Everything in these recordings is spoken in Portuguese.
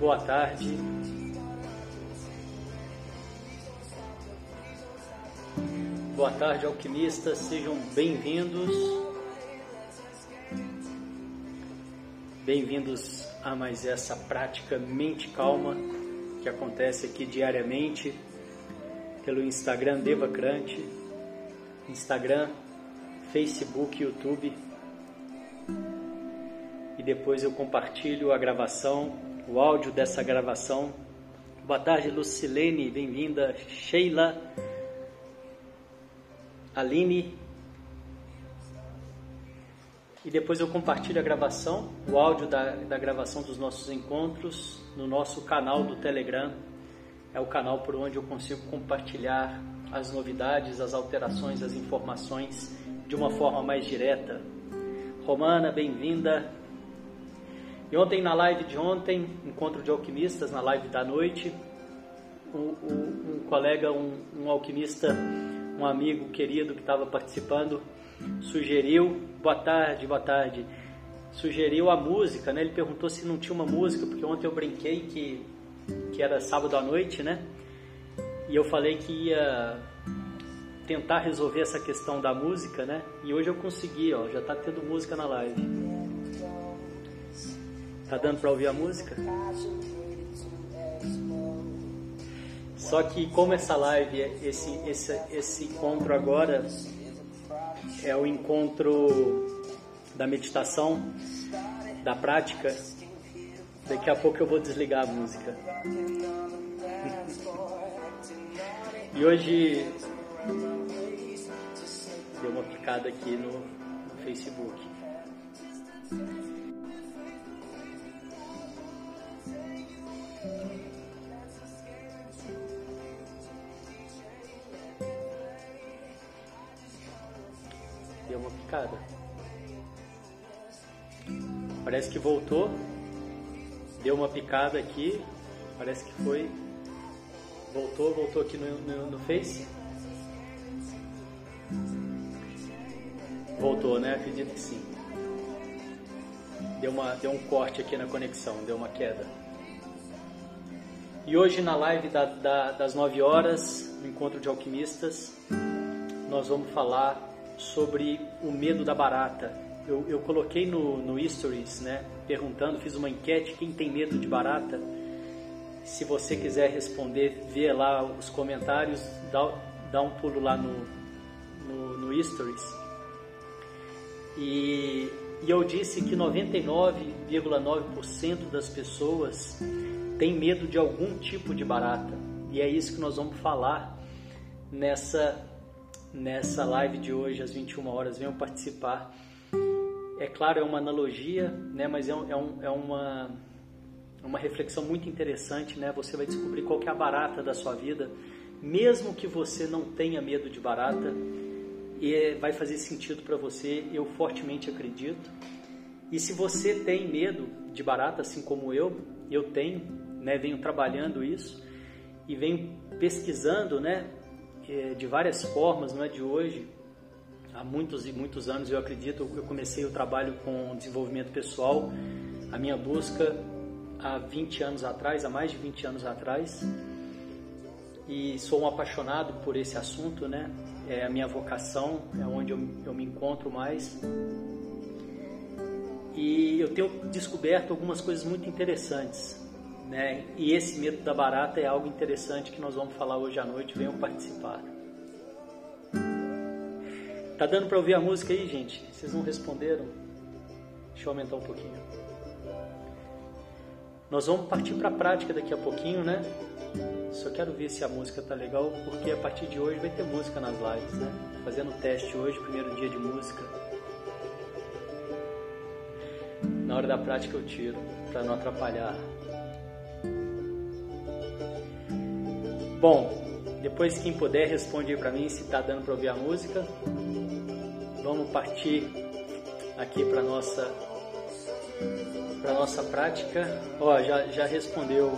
boa tarde. Boa tarde, alquimistas, sejam bem-vindos. Bem-vindos a mais essa prática Mente Calma que acontece aqui diariamente pelo Instagram Devacrante, Instagram, Facebook, YouTube. E depois eu compartilho a gravação, o áudio dessa gravação. Boa tarde, Lucilene, bem-vinda. Sheila, Aline. E depois eu compartilho a gravação, o áudio da, da gravação dos nossos encontros no nosso canal do Telegram. É o canal por onde eu consigo compartilhar as novidades, as alterações, as informações de uma forma mais direta. Romana, bem-vinda. E ontem, na live de ontem, encontro de alquimistas, na live da noite, um, um, um colega, um, um alquimista, um amigo querido que estava participando, sugeriu, boa tarde, boa tarde, sugeriu a música, né? Ele perguntou se não tinha uma música, porque ontem eu brinquei que, que era sábado à noite, né? E eu falei que ia tentar resolver essa questão da música, né? E hoje eu consegui, ó, já tá tendo música na live. Tá dando para ouvir a música? Só que como essa live, esse, esse, esse encontro agora é o encontro da meditação, da prática, daqui a pouco eu vou desligar a música. E hoje deu uma picada aqui no, no Facebook. Uma picada. Parece que voltou. Deu uma picada aqui. Parece que foi. Voltou, voltou aqui no, no, no Face. Voltou, né? Acredito que sim. Deu, uma, deu um corte aqui na conexão, deu uma queda. E hoje na live da, da, das 9 horas, no Encontro de Alquimistas, nós vamos falar sobre o medo da barata. Eu, eu coloquei no, no Stories, né, perguntando, fiz uma enquete, quem tem medo de barata? Se você quiser responder, vê lá os comentários, dá, dá um pulo lá no, no, no Stories. E, e eu disse que 99,9% das pessoas tem medo de algum tipo de barata. E é isso que nós vamos falar nessa nessa live de hoje às 21 horas. Venham participar. É claro, é uma analogia, né? Mas é, um, é, um, é uma uma reflexão muito interessante, né? Você vai descobrir qual que é a barata da sua vida, mesmo que você não tenha medo de barata, e vai fazer sentido para você. Eu fortemente acredito. E se você tem medo de barata, assim como eu, eu tenho, né? Venho trabalhando isso e venho pesquisando, né? De várias formas, não é de hoje. Há muitos e muitos anos eu acredito. Eu comecei o trabalho com desenvolvimento pessoal, a minha busca há 20 anos atrás, há mais de 20 anos atrás, e sou um apaixonado por esse assunto, né? É a minha vocação, é onde eu, eu me encontro mais. E eu tenho descoberto algumas coisas muito interessantes, né? E esse medo da barata é algo interessante que nós vamos falar hoje à noite. Venham participar. Tá dando para ouvir a música aí, gente? Vocês não responderam? Deixa eu aumentar um pouquinho. Nós vamos partir para a prática daqui a pouquinho, né? Só quero ver se a música tá legal, porque a partir de hoje vai ter música nas lives, né? Fazendo teste hoje, primeiro dia de música. Na hora da prática eu tiro, para não atrapalhar. Bom, depois quem puder responde aí para mim se tá dando para ouvir a música. Vamos partir aqui para nossa para nossa prática. Ó, já, já respondeu.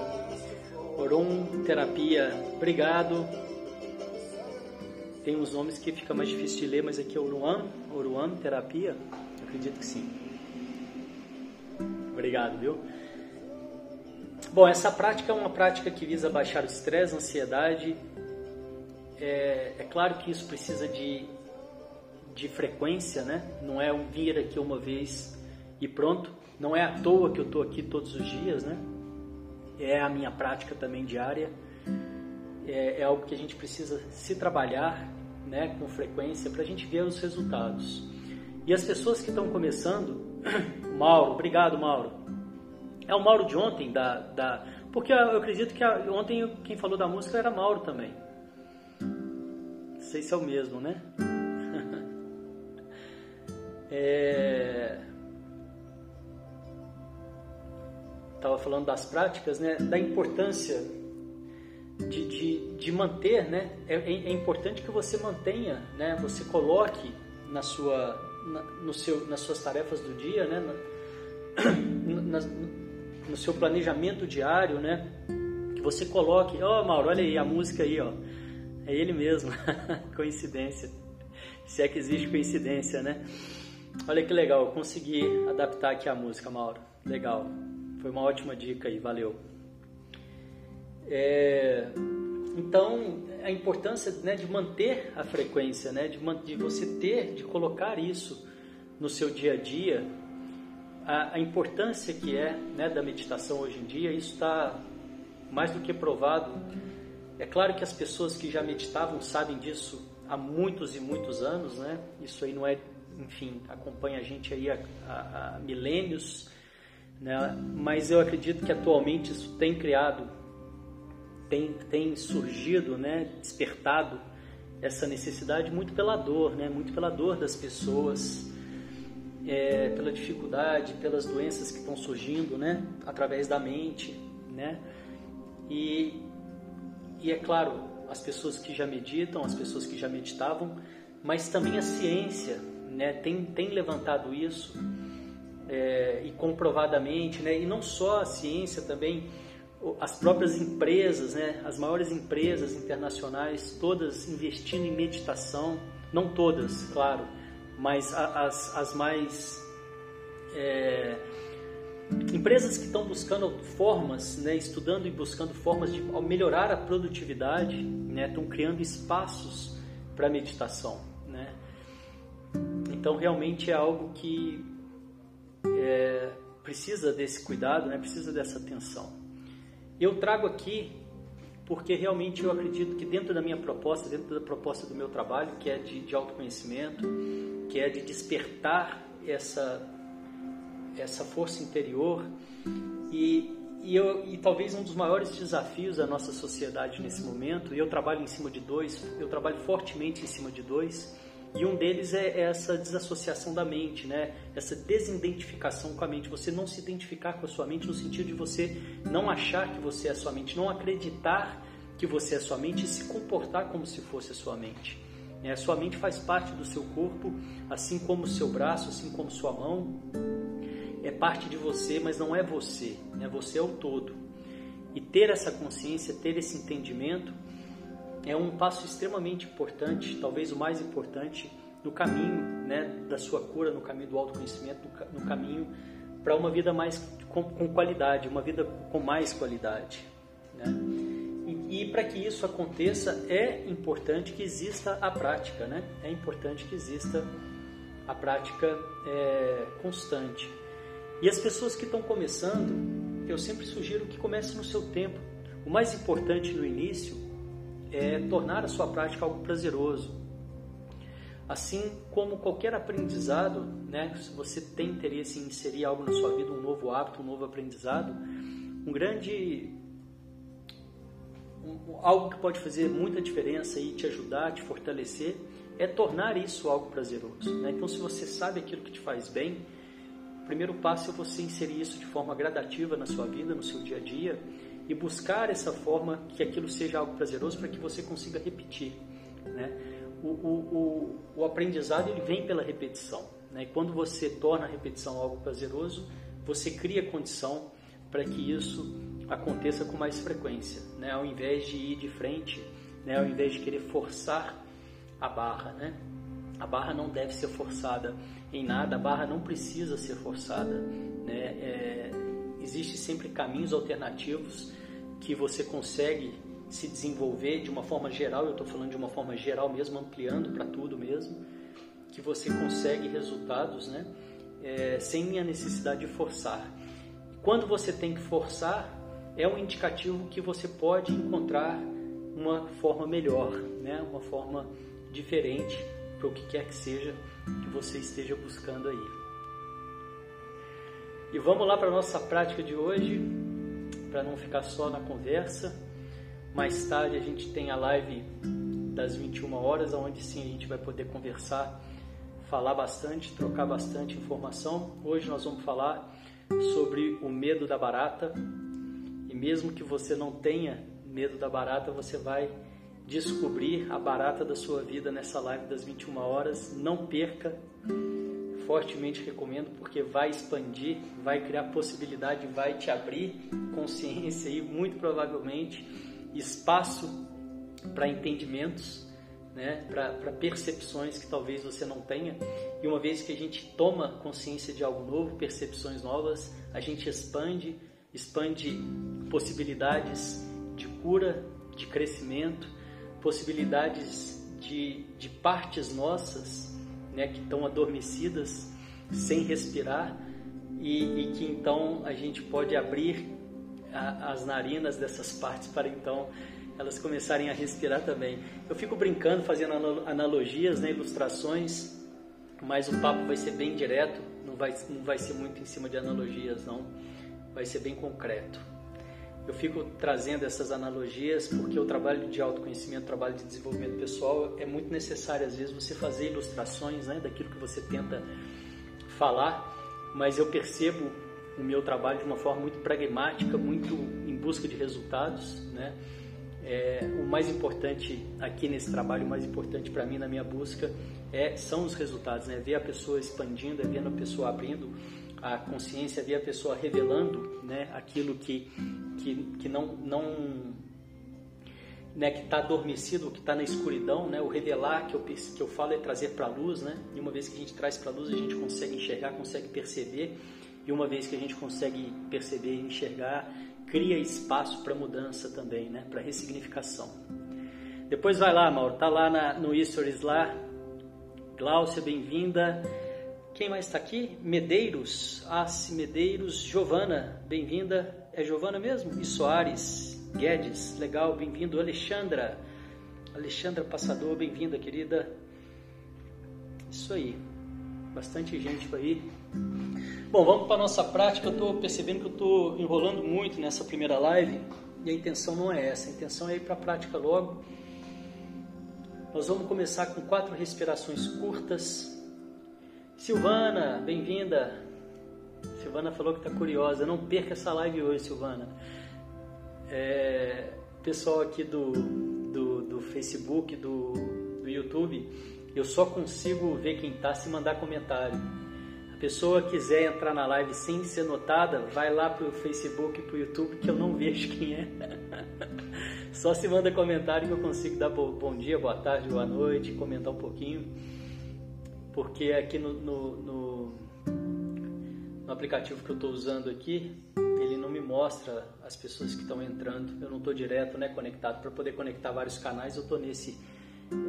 Orum Terapia, obrigado. Tem uns nomes que fica mais difícil de ler, mas aqui é Oruan, Oruan Terapia. Acredito que sim. Obrigado, viu? Bom, essa prática é uma prática que visa baixar o estresse, a ansiedade. É, é, claro que isso precisa de, de frequência, né? Não é um vir aqui uma vez e pronto. Não é à toa que eu estou aqui todos os dias, né? É a minha prática também diária. É, é algo que a gente precisa se trabalhar, né, com frequência para a gente ver os resultados. E as pessoas que estão começando, Mauro, obrigado Mauro. É o Mauro de ontem, da, da porque eu acredito que ontem quem falou da música era Mauro também. Não sei se é o mesmo, né? é... Tava falando das práticas, né? Da importância de, de, de manter, né? É, é, importante que você mantenha, né? Você coloque na sua, na, no seu, nas suas tarefas do dia, né? Na, na, no seu planejamento diário, né? Que você coloque, ó oh, Mauro, olha aí a música aí, ó. É ele mesmo. coincidência. Se é que existe coincidência, né? Olha que legal, eu consegui adaptar aqui a música, Mauro. Legal. Foi uma ótima dica aí, valeu. É, então, a importância né, de manter a frequência, né, de, de, você ter, de colocar isso no seu dia a dia, a, a importância que é né, da meditação hoje em dia, isso está mais do que provado. É claro que as pessoas que já meditavam sabem disso há muitos e muitos anos, né? Isso aí não é, enfim, acompanha a gente aí há, há, há milênios, né? Mas eu acredito que atualmente isso tem criado tem, tem surgido, né, despertado essa necessidade muito pela dor, né, muito pela dor das pessoas, é, pela dificuldade, pelas doenças que estão surgindo, né, através da mente, né, e, e é claro, as pessoas que já meditam, as pessoas que já meditavam, mas também a ciência, né, tem, tem levantado isso é, e comprovadamente, né, e não só a ciência também as próprias empresas, né, as maiores empresas internacionais, todas investindo em meditação, não todas, claro, mas as, as mais é, empresas que estão buscando formas, né, estudando e buscando formas de melhorar a produtividade, né, estão criando espaços para meditação, né. Então realmente é algo que é, precisa desse cuidado, né, precisa dessa atenção. Eu trago aqui porque realmente eu acredito que dentro da minha proposta, dentro da proposta do meu trabalho, que é de, de autoconhecimento, que é de despertar essa, essa força interior e, e, eu, e talvez um dos maiores desafios da nossa sociedade nesse momento, e eu trabalho em cima de dois, eu trabalho fortemente em cima de dois, e um deles é essa desassociação da mente, né? essa desidentificação com a mente. Você não se identificar com a sua mente no sentido de você não achar que você é a sua mente, não acreditar que você é a sua mente e se comportar como se fosse a sua mente. A sua mente faz parte do seu corpo, assim como seu braço, assim como sua mão. É parte de você, mas não é você. Né? Você é o todo. E ter essa consciência, ter esse entendimento, é um passo extremamente importante, talvez o mais importante, no caminho né, da sua cura, no caminho do autoconhecimento, no caminho para uma vida mais com, com, qualidade, uma vida com mais qualidade. Né? E, para que isso aconteça, é importante que exista a prática, né? é importante que exista a prática é, constante. E as pessoas que estão começando, eu sempre sugiro que comece no seu tempo. O mais importante no início é tornar a sua prática algo prazeroso. Assim como qualquer aprendizado, né, se você tem interesse em inserir algo na sua vida, um novo hábito, um novo aprendizado, um grande algo que pode fazer muita diferença e te ajudar, te fortalecer, é tornar isso algo prazeroso. Né? Então, se você sabe aquilo que te faz bem, o primeiro passo é você inserir isso de forma gradativa na sua vida, no seu dia a dia, e buscar essa forma que aquilo seja algo prazeroso para que você consiga repetir. Né? O, o, o, o, aprendizado ele vem pela repetição. Né? E quando você torna a repetição algo prazeroso, você cria condição para que isso aconteça com mais frequência, né? ao invés de ir de frente, né? ao invés de querer forçar a barra. Né? A barra não deve ser forçada em nada, a barra não precisa ser forçada. Né? É, Existem sempre caminhos alternativos que você consegue se desenvolver de uma forma geral, eu estou falando de uma forma geral mesmo, ampliando para tudo mesmo, que você consegue resultados né, é, sem a necessidade de forçar. Quando você tem que forçar, é um indicativo que você pode encontrar uma forma melhor, né, uma forma diferente para o que quer que seja que você esteja buscando aí. E vamos lá para a nossa prática de hoje, para não ficar só na conversa. Mais tarde a gente tem a live das 21 horas, onde sim a gente vai poder conversar, falar bastante, trocar bastante informação. Hoje nós vamos falar sobre o medo da barata. E mesmo que você não tenha medo da barata, você vai descobrir a barata da sua vida nessa live das 21 horas. Não perca, fortemente recomendo, porque vai expandir, vai criar possibilidade, vai te abrir consciência e muito provavelmente espaço para entendimentos, né, para percepções que talvez você não tenha. E uma vez que a gente toma consciência de algo novo, percepções novas, a gente expande, expande possibilidades de cura, de crescimento, possibilidades de, de partes nossas né, que estão adormecidas, sem respirar, e, e que então a gente pode abrir a, as narinas dessas partes para então elas começarem a respirar também. Eu fico brincando, fazendo analogias, né, ilustrações, mas o papo vai ser bem direto, não vai, não vai ser muito em cima de analogias, não. Vai ser bem concreto. Eu fico trazendo essas analogias porque o trabalho de autoconhecimento, o trabalho de desenvolvimento pessoal é muito necessário às vezes você fazer ilustrações, né, daquilo que você tenta falar, mas eu percebo o meu trabalho de uma forma muito pragmática, muito em busca de resultados, né? É, o mais importante aqui nesse trabalho, o mais importante para mim na minha busca é, são os resultados, né? Ver a pessoa expandindo, é ver a pessoa abrindo a consciência, ver a pessoa revelando, né? Aquilo que que, que não não né, que está adormecido, que está na escuridão, né? O revelar que eu, que eu falo é trazer para a luz, né? E uma vez que a gente traz para a luz, a gente consegue enxergar, consegue perceber e uma vez que a gente consegue perceber e enxergar, cria espaço para mudança também, né? Para ressignificação. Depois vai lá, Mauro, tá lá na, no Stories lá. Gláucia, bem-vinda. Quem mais está aqui? Medeiros, Assi Medeiros, Giovana, bem-vinda. É Giovana mesmo? E Soares, Guedes, legal, bem-vindo. Alexandra, Alexandra Passador, bem-vinda, querida. Isso aí, bastante gente aí. Bom, vamos para a nossa prática. Eu estou percebendo que eu estou enrolando muito nessa primeira live e a intenção não é essa. A intenção é ir para a prática logo. Nós vamos começar com quatro respirações curtas. Silvana, bem-vinda. Silvana falou que está curiosa. Não perca essa live hoje, Silvana. É, pessoal aqui do, do, do Facebook, do, do YouTube, eu só consigo ver quem está se mandar comentário pessoa quiser entrar na live sem ser notada, vai lá pro Facebook e pro YouTube que eu não vejo quem é. Só se manda comentário que eu consigo dar bom dia, boa tarde, boa noite, comentar um pouquinho. Porque aqui no, no, no, no aplicativo que eu estou usando aqui, ele não me mostra as pessoas que estão entrando. Eu não estou direto né, conectado. Para poder conectar vários canais, eu estou nesse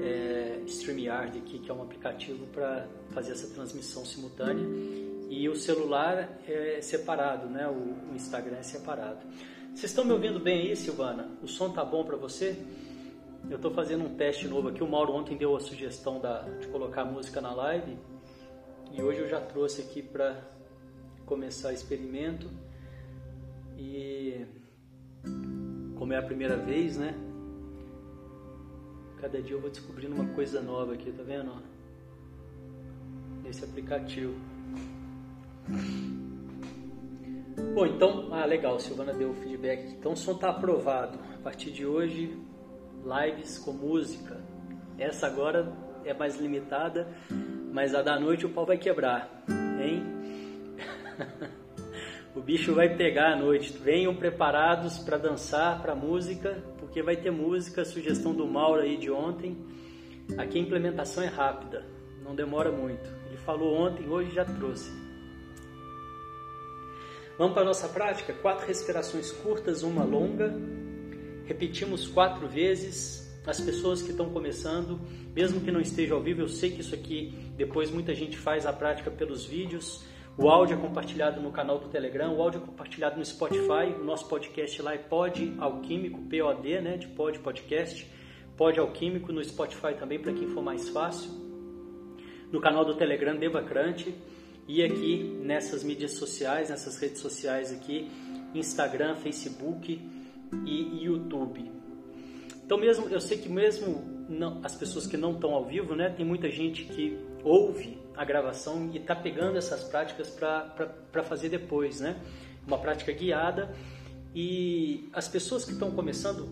é, StreamYard aqui, que é um aplicativo para fazer essa transmissão simultânea. E o celular é separado, né? O, o Instagram é separado. Vocês estão me ouvindo bem aí, Silvana? O som tá bom para você? Eu estou fazendo um teste novo aqui. O Mauro ontem deu a sugestão da, de colocar música na live e hoje eu já trouxe aqui para começar o experimento. E como é a primeira vez, né? Cada dia eu vou descobrindo uma coisa nova aqui, tá vendo? Nesse aplicativo. Bom, então, ah, legal, Silvana deu o feedback. Então o som tá aprovado. A partir de hoje, lives com música. Essa agora é mais limitada, mas a da noite o pau vai quebrar, hein? o bicho vai pegar à noite. Venham preparados para dançar, para música, porque vai ter música, sugestão do Mauro aí de ontem. Aqui a implementação é rápida, não demora muito. Ele falou ontem, hoje já trouxe. Vamos para a nossa prática? Quatro respirações curtas, uma longa. Repetimos quatro vezes. As pessoas que estão começando, mesmo que não esteja ao vivo, eu sei que isso aqui depois muita gente faz a prática pelos vídeos. O áudio é compartilhado no canal do Telegram, o áudio é compartilhado no Spotify. O nosso podcast lá é Pod Alquímico, POD, né? De Pod Podcast. Pod Alquímico no Spotify também, para quem for mais fácil. No canal do Telegram, Devacrante e aqui nessas mídias sociais, nessas redes sociais aqui, Instagram, Facebook e YouTube. Então mesmo, eu sei que mesmo não, as pessoas que não estão ao vivo, né, tem muita gente que ouve a gravação e está pegando essas práticas para fazer depois, né? Uma prática guiada e as pessoas que estão começando,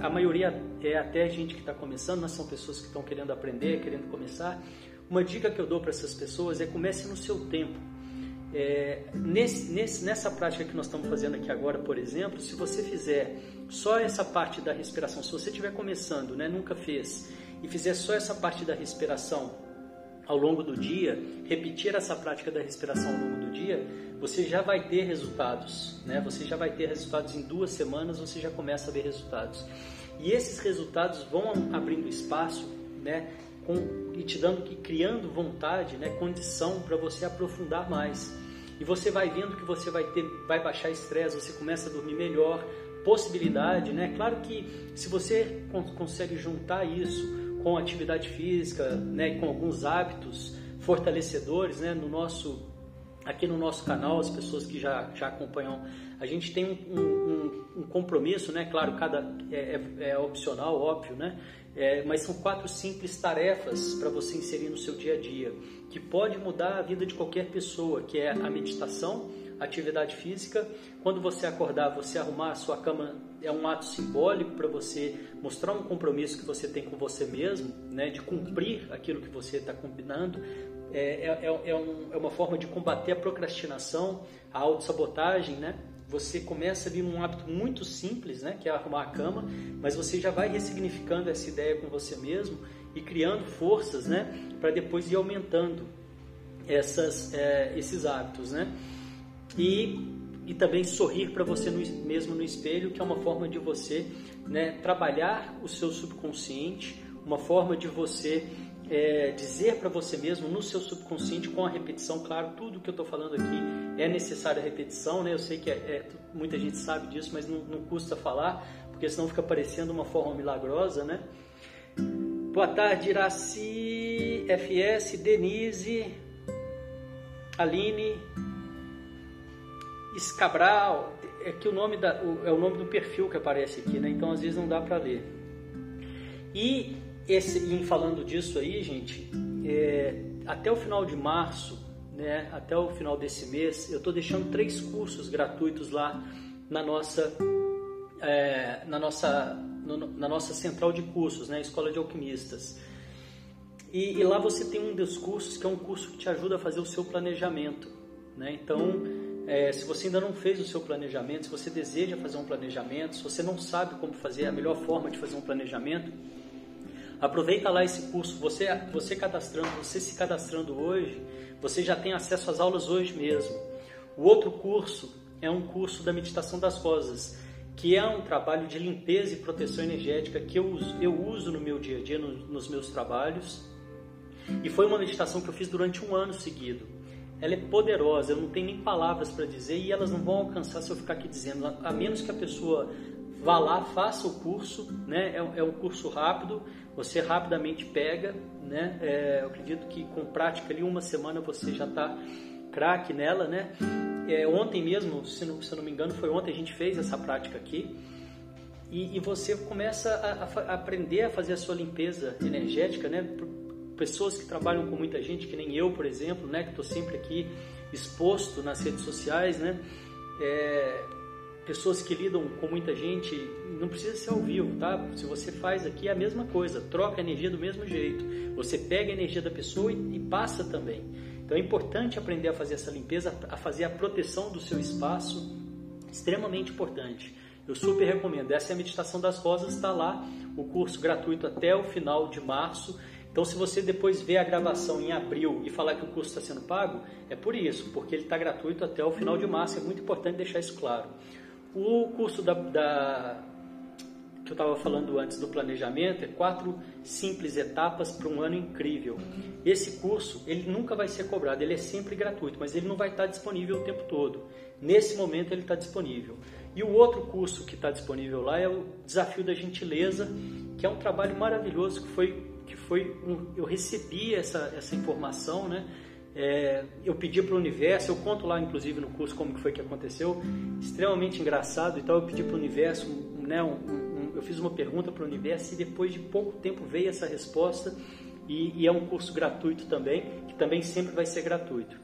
a maioria é até gente que está começando, mas são pessoas que estão querendo aprender, querendo começar. Uma dica que eu dou para essas pessoas é comece no seu tempo. É, nesse, nesse, nessa prática que nós estamos fazendo aqui agora, por exemplo, se você fizer só essa parte da respiração, se você estiver começando, né, nunca fez, e fizer só essa parte da respiração ao longo do dia, repetir essa prática da respiração ao longo do dia, você já vai ter resultados, né? Você já vai ter resultados em duas semanas, você já começa a ver resultados. E esses resultados vão abrindo espaço, né? com, e te dando, criando vontade, né, condição para você aprofundar mais. E você vai vendo que você vai ter, vai baixar estresse, você começa a dormir melhor, possibilidade, né? Claro que se você consegue juntar isso com atividade física, né, com alguns hábitos fortalecedores, né, no nosso aqui no nosso canal, as pessoas que já, já acompanham, a gente tem um, um, um compromisso, né? Claro, cada é, é, é opcional, óbvio, né? É, mas são quatro simples tarefas para você inserir no seu dia a dia, que pode mudar a vida de qualquer pessoa, que é a meditação, atividade física. Quando você acordar, você arrumar a sua cama é um ato simbólico para você mostrar um compromisso que você tem com você mesmo, né, de cumprir aquilo que você está combinando. É, é, é, é, um, é uma forma de combater a procrastinação, a autossabotagem, né? Você começa ali num hábito muito simples, né, que é arrumar a cama, mas você já vai ressignificando essa ideia com você mesmo e criando forças, né, para depois ir aumentando essas, é, esses hábitos, né, e, e também sorrir para você no, mesmo no espelho, que é uma forma de você, né, trabalhar o seu subconsciente, uma forma de você é, dizer para você mesmo no seu subconsciente com a repetição, claro, tudo que eu estou falando aqui é necessário a repetição, né? Eu sei que é, é, muita gente sabe disso, mas não, não custa falar, porque senão fica parecendo uma forma milagrosa, né? Boa tarde, Iraci, FS, Denise, Aline, Escabral, é que o nome da, é o nome do perfil que aparece aqui, né? Então às vezes não dá para ler. E esse, em falando disso aí, gente, é, até o final de março, né, até o final desse mês, eu estou deixando três cursos gratuitos lá na nossa, é, na nossa, no, na nossa central de cursos, né, Escola de Alquimistas. E, e, lá você tem um dos cursos que é um curso que te ajuda a fazer o seu planejamento. Né? Então, é, se você ainda não fez o seu planejamento, se você deseja fazer um planejamento, se você não sabe como fazer a melhor forma de fazer um planejamento, Aproveita lá esse curso, você, você cadastrando, você se cadastrando hoje, você já tem acesso às aulas hoje mesmo. O outro curso é um curso da meditação das rosas, que é um trabalho de limpeza e proteção energética que eu uso, eu uso no meu dia a dia, no, nos meus trabalhos. E foi uma meditação que eu fiz durante um ano seguido. Ela é poderosa, eu não tenho nem palavras para dizer e elas não vão alcançar se eu ficar aqui dizendo, a menos que a pessoa vá lá, faça o curso, né? É, é um curso rápido, você rapidamente pega, né? É, eu acredito que com prática ali uma semana você já está craque nela, né? É, ontem mesmo, se não, se não me engano, foi ontem a gente fez essa prática aqui. E, e você começa a, a, aprender a fazer a sua limpeza energética, né? Pessoas que trabalham com muita gente, que nem eu, por exemplo, né? Que estou sempre aqui exposto nas redes sociais, né? É, pessoas que lidam com muita gente, não precisa ser ao vivo, tá? Se você faz aqui é a mesma coisa, troca a energia do mesmo jeito. Você pega a energia da pessoa e, e passa também. Então é importante aprender a fazer essa limpeza, a fazer a proteção do seu espaço, extremamente importante. Eu super recomendo. Essa é a meditação das rosas, está lá, o curso gratuito até o final de março. Então, se você depois ver a gravação em abril e falar que o curso está sendo pago, é por isso, porque ele está gratuito até o final de março. É muito importante deixar isso claro. O curso da, da que eu estava falando antes do planejamento é quatro simples etapas para um ano incrível. Esse curso ele nunca vai ser cobrado, ele é sempre gratuito, mas ele não vai estar disponível o tempo todo. Nesse momento ele está disponível. E o outro curso que está disponível lá é o Desafio da Gentileza, que é um trabalho maravilhoso que foi que foi um, eu recebi essa essa informação, né? É, eu pedi para o universo, eu conto lá inclusive no curso como que foi que aconteceu, extremamente engraçado. Então eu pedi para o universo, né, um, um, eu fiz uma pergunta para o universo e depois de pouco tempo veio essa resposta e, e é um curso gratuito também, que também sempre vai ser gratuito.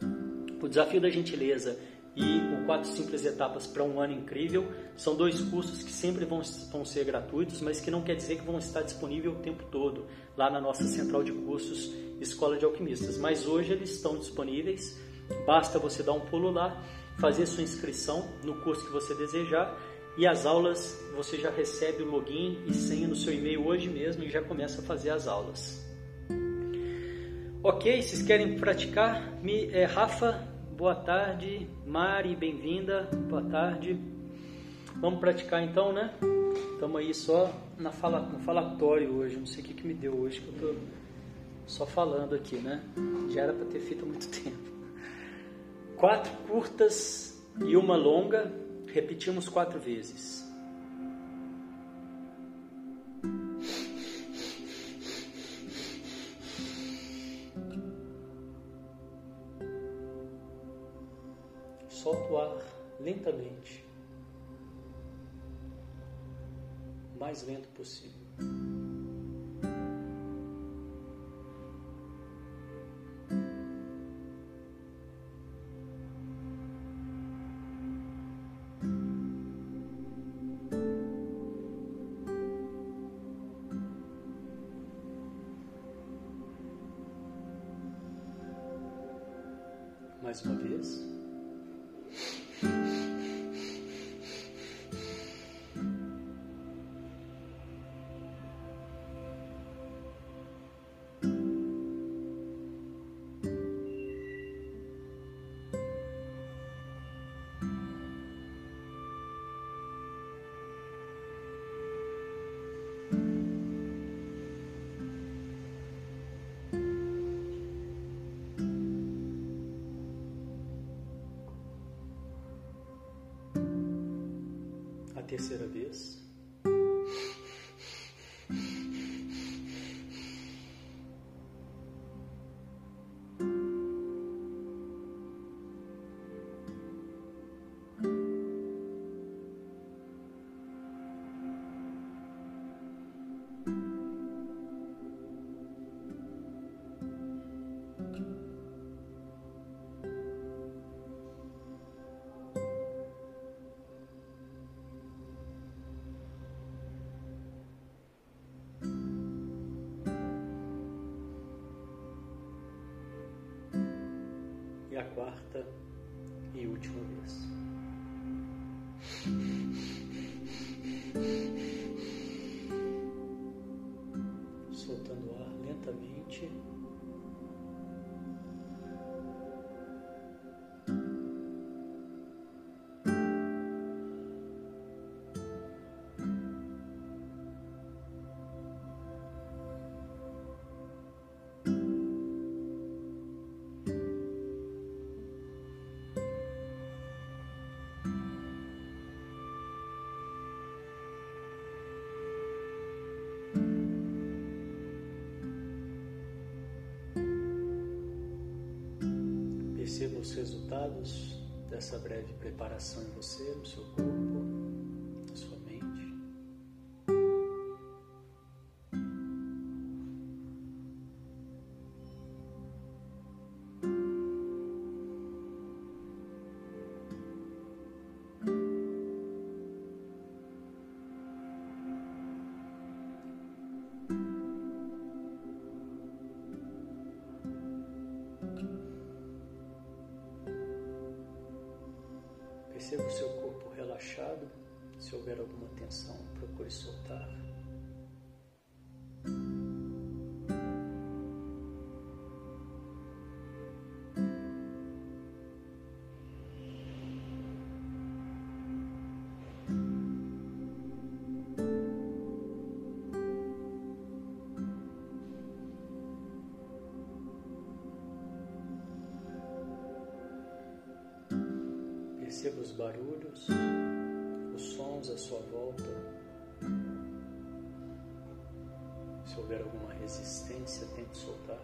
O desafio da gentileza e o Quatro Simples Etapas para um Ano Incrível. São dois cursos que sempre vão, vão ser gratuitos, mas que não quer dizer que vão estar disponíveis o tempo todo lá na nossa central de cursos Escola de Alquimistas. Mas hoje eles estão disponíveis, basta você dar um pulo lá, fazer sua inscrição no curso que você desejar e as aulas você já recebe o login e senha no seu e-mail hoje mesmo e já começa a fazer as aulas. Ok, vocês querem praticar? Me, é, Rafa Boa tarde, Mari, bem-vinda. Boa tarde. Vamos praticar então, né? Estamos aí só na fala, no falatório hoje. Não sei o que, que me deu hoje, que eu tô só falando aqui, né? Já era para ter feito há muito tempo. Quatro curtas e uma longa. Repetimos quatro vezes. Solta o ar lentamente, mais lento possível. Terceira vez. Quarta e última vez. Soltando o ar lentamente. Os resultados dessa breve preparação em você, no seu corpo, Perceba o seu corpo relaxado. Se houver alguma tensão, procure soltar. Barulhos, os sons à sua volta. Se houver alguma resistência, tente soltar.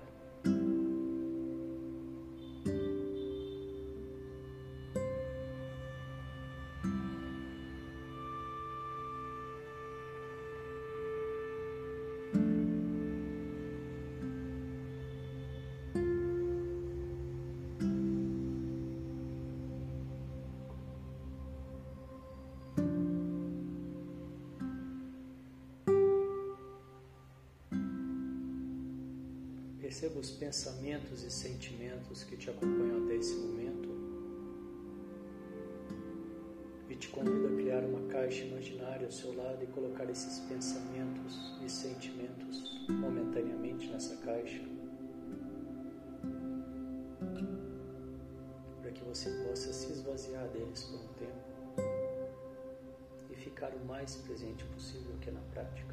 Perceba os pensamentos e sentimentos que te acompanham até esse momento. E te convido a criar uma caixa imaginária ao seu lado e colocar esses pensamentos e sentimentos momentaneamente nessa caixa. Para que você possa se esvaziar deles por um tempo e ficar o mais presente possível aqui na prática.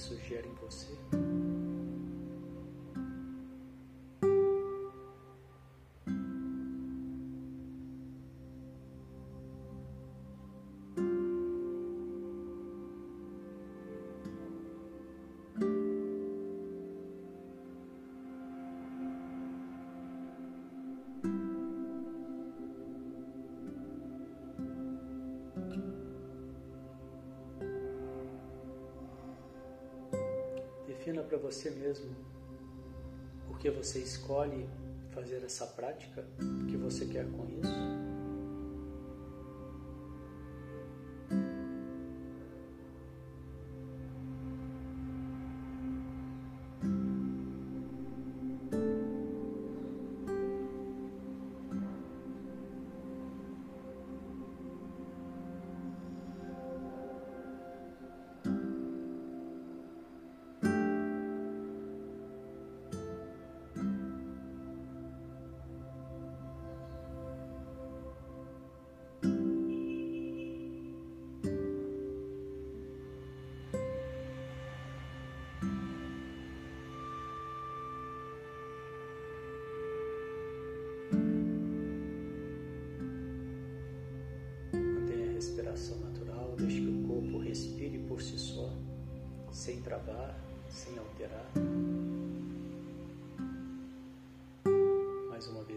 sugere em você. Defina para você mesmo por que você escolhe fazer essa prática, que você quer com isso.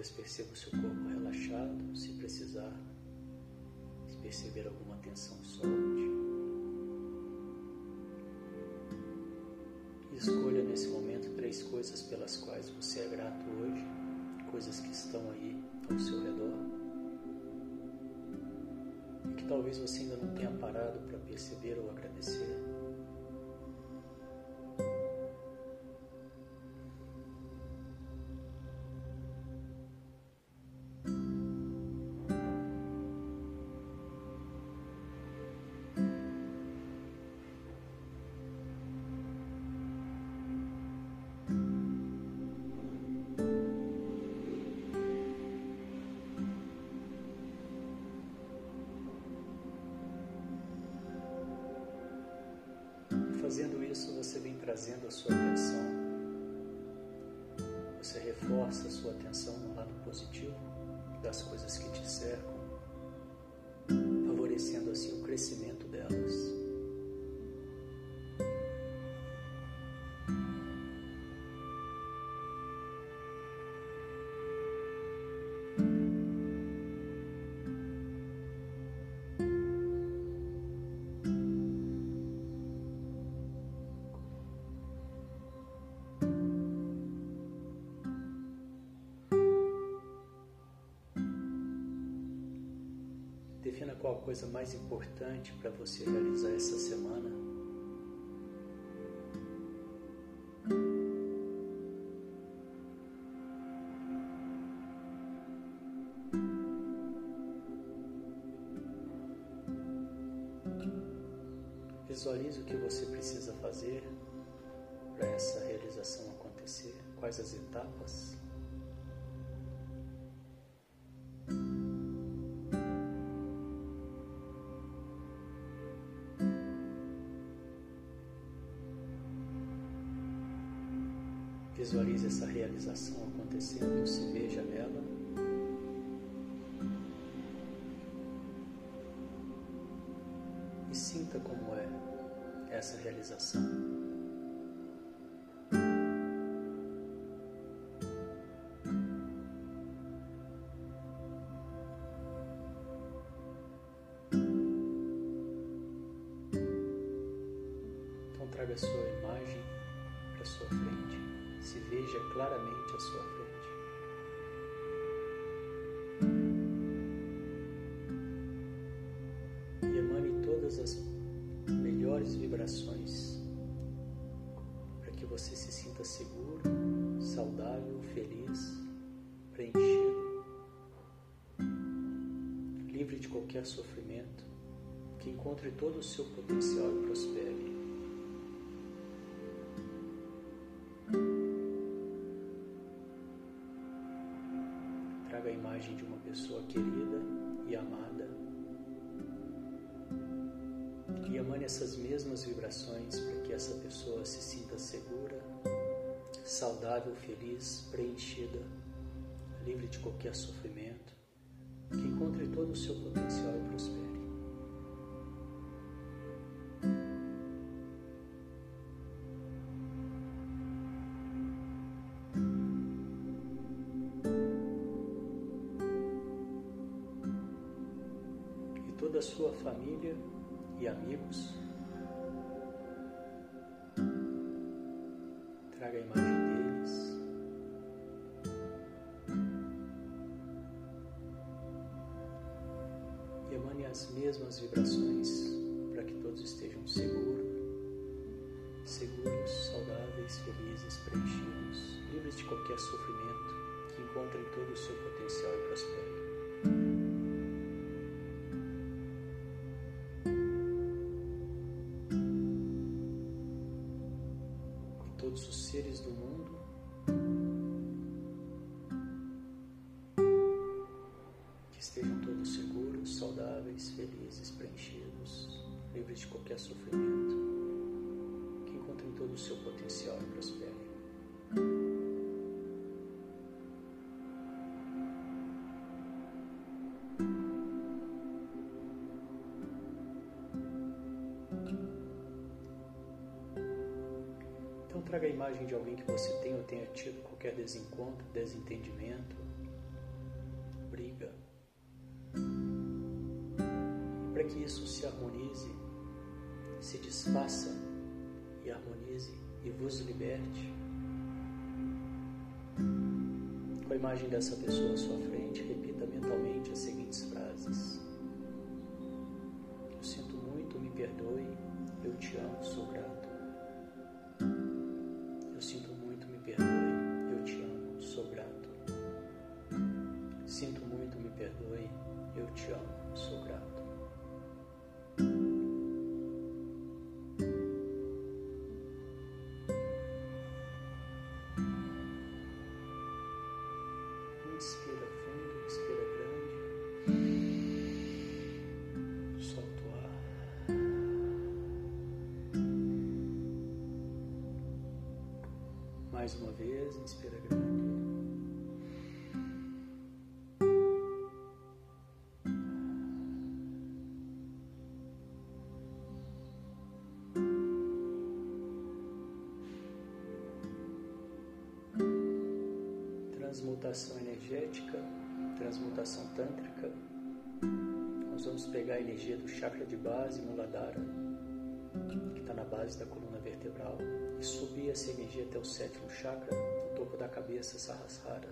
Mais uma vez, perceba o seu corpo relaxado, se precisar, se perceber alguma tensão, solte. Escolha nesse momento três coisas pelas quais você é grato hoje, coisas que estão aí ao seu redor que talvez você ainda não tenha parado para perceber ou agradecer. Trazendo a sua atenção. Você reforça a sua atenção no lado positivo das coisas que te cercam, favorecendo assim o crescimento qual coisa mais importante para você realizar essa semana? Visualize essa realização acontecendo, se veja nela. E sinta como é essa realização. Então traga a sua claramente à sua frente. E emane todas as melhores vibrações para que você se sinta seguro, saudável, feliz, preenchido, livre de qualquer sofrimento, que encontre todo o seu potencial e prospere. Pessoa querida e amada e emane essas mesmas vibrações para que essa pessoa se sinta segura, saudável, feliz, preenchida, livre de qualquer sofrimento, que encontre todo o seu potencial e prospere. Família e amigos. Traga a imagem deles. E emane as mesmas vibrações para que todos estejam seguros, seguros, saudáveis, felizes, preenchidos, livres de qualquer sofrimento, que encontrem todo o seu potencial e prosperem. Todos os seres do mundo. Que estejam todos seguros, saudáveis, felizes, preenchidos, livres de qualquer sofrimento. Que encontrem todo o seu potencial e prosperem. Traga a imagem de alguém que você tem ou tenha tido qualquer desencontro, desentendimento, briga. E para que isso se harmonize, se desfaça e harmonize e vos liberte. Com a imagem dessa pessoa à sua frente, repita mentalmente as seguintes frases. Mais uma vez, inspira grande. Transmutação energética, transmutação tântrica. Nós vamos pegar a energia do chakra de base, Muladhara, que está na base da coluna vertebral, e subir essa energia até o sétimo chakra, no topo da cabeça, Sahasrara.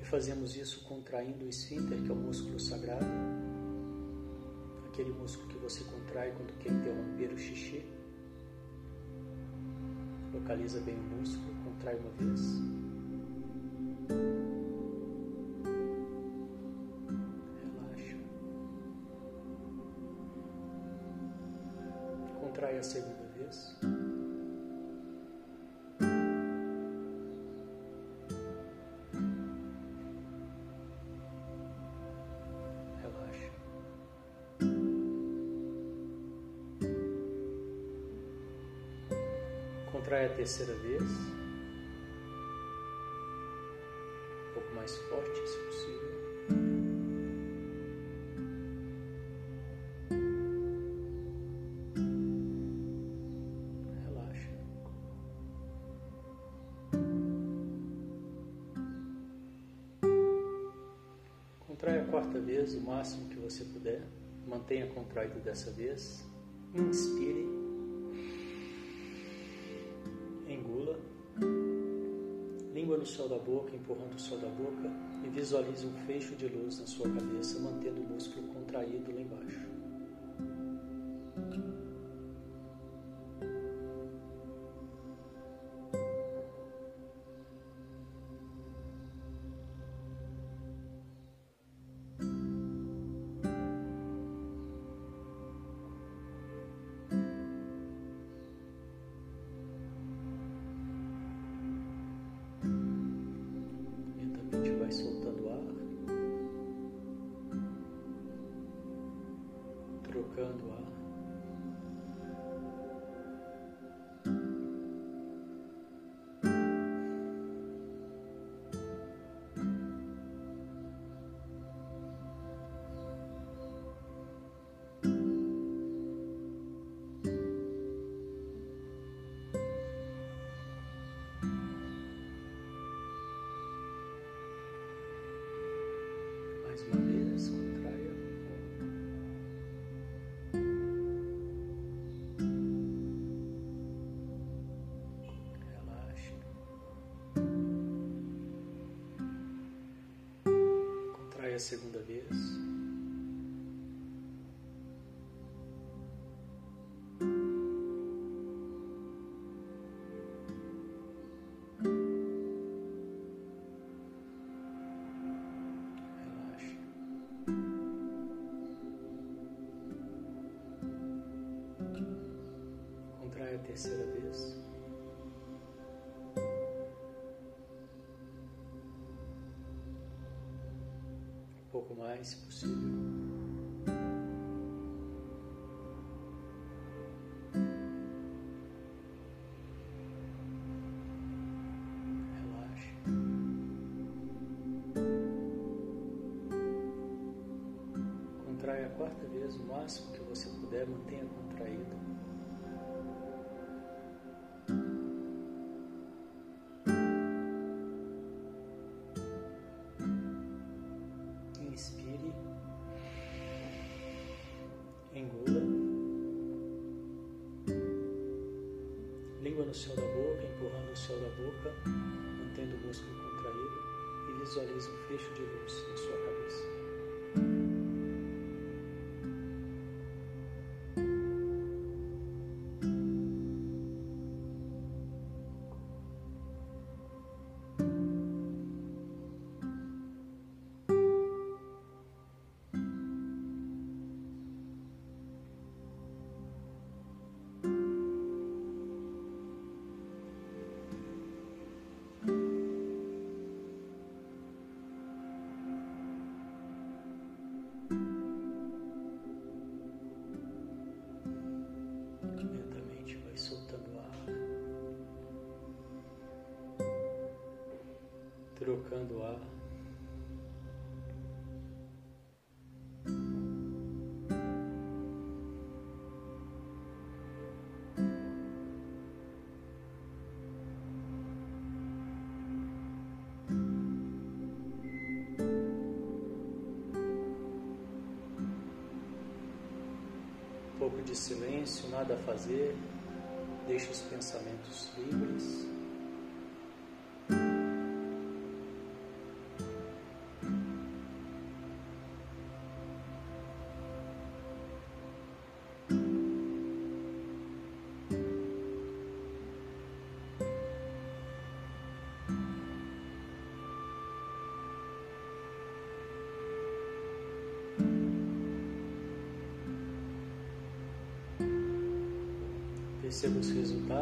E fazemos isso contraindo o esfíncter, que é o músculo sagrado, aquele músculo que você contrai quando quer interromper o xixi. Localiza bem o músculo, contrai uma vez. Contrai a segunda vez. Contrai a terceira vez. Um pouco mais forte, máximo que você puder. Mantenha contraído dessa vez. Inspire. no céu da boca, empurrando o céu da boca e visualize um fecho de luz na sua cabeça, mantendo o músculo contraído lá embaixo. Segunda vez. Contrai a terceira vez. Pouco mais, se possível. Relaxe. Contrai a quarta vez o máximo que você puder, mantenha contraído. Céu da boca, mantendo o músculo contraído e visualize um fecho de luz na sua cabeça. Trocando ar. Um pouco de silêncio, nada a fazer, deixe os pensamentos livres.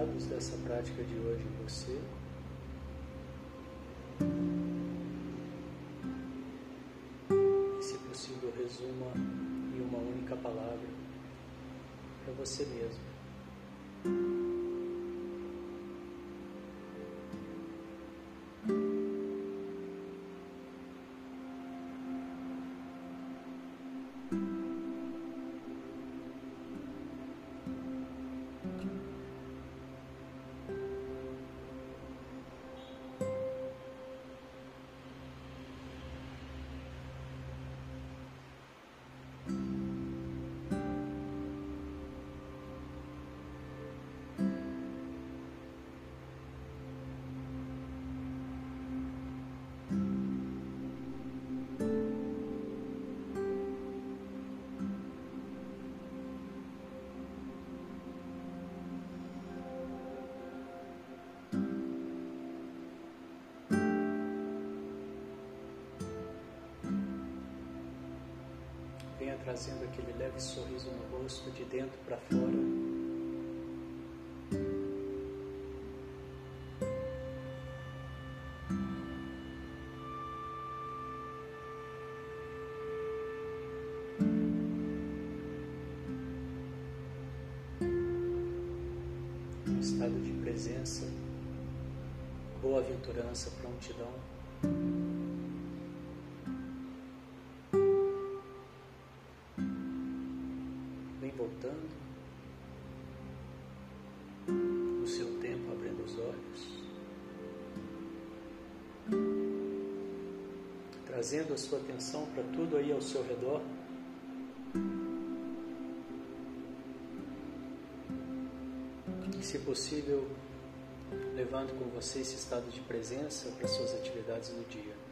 Resultados dessa prática de hoje em você. E, se possível, resuma em uma única palavra para você mesmo. Venha trazendo aquele leve sorriso no rosto, de dentro para fora. Estado de presença, boa-aventurança, prontidão. Trazendo a sua atenção para tudo aí ao seu redor. E, se possível, levando com você esse estado de presença para suas atividades no dia.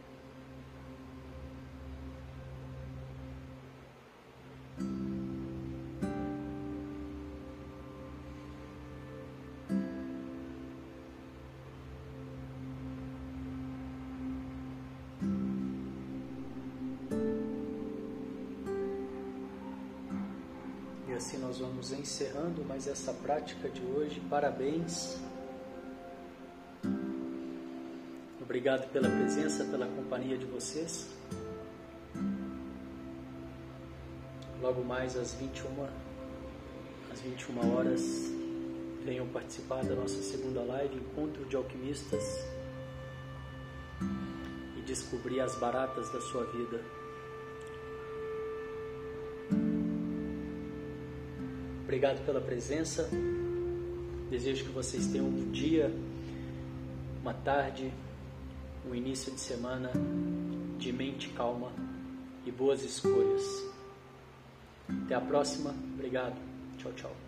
Assim nós vamos encerrando mais essa prática de hoje. Parabéns. Obrigado pela presença, pela companhia de vocês. Logo mais às 21, às 21 horas, venham participar da nossa segunda live, Encontro de Alquimistas, e descobrir as baratas da sua vida. Obrigado pela presença. Desejo que vocês tenham um dia, uma tarde, um início de semana de mente calma e boas escolhas. Até a próxima. Obrigado. Tchau, tchau.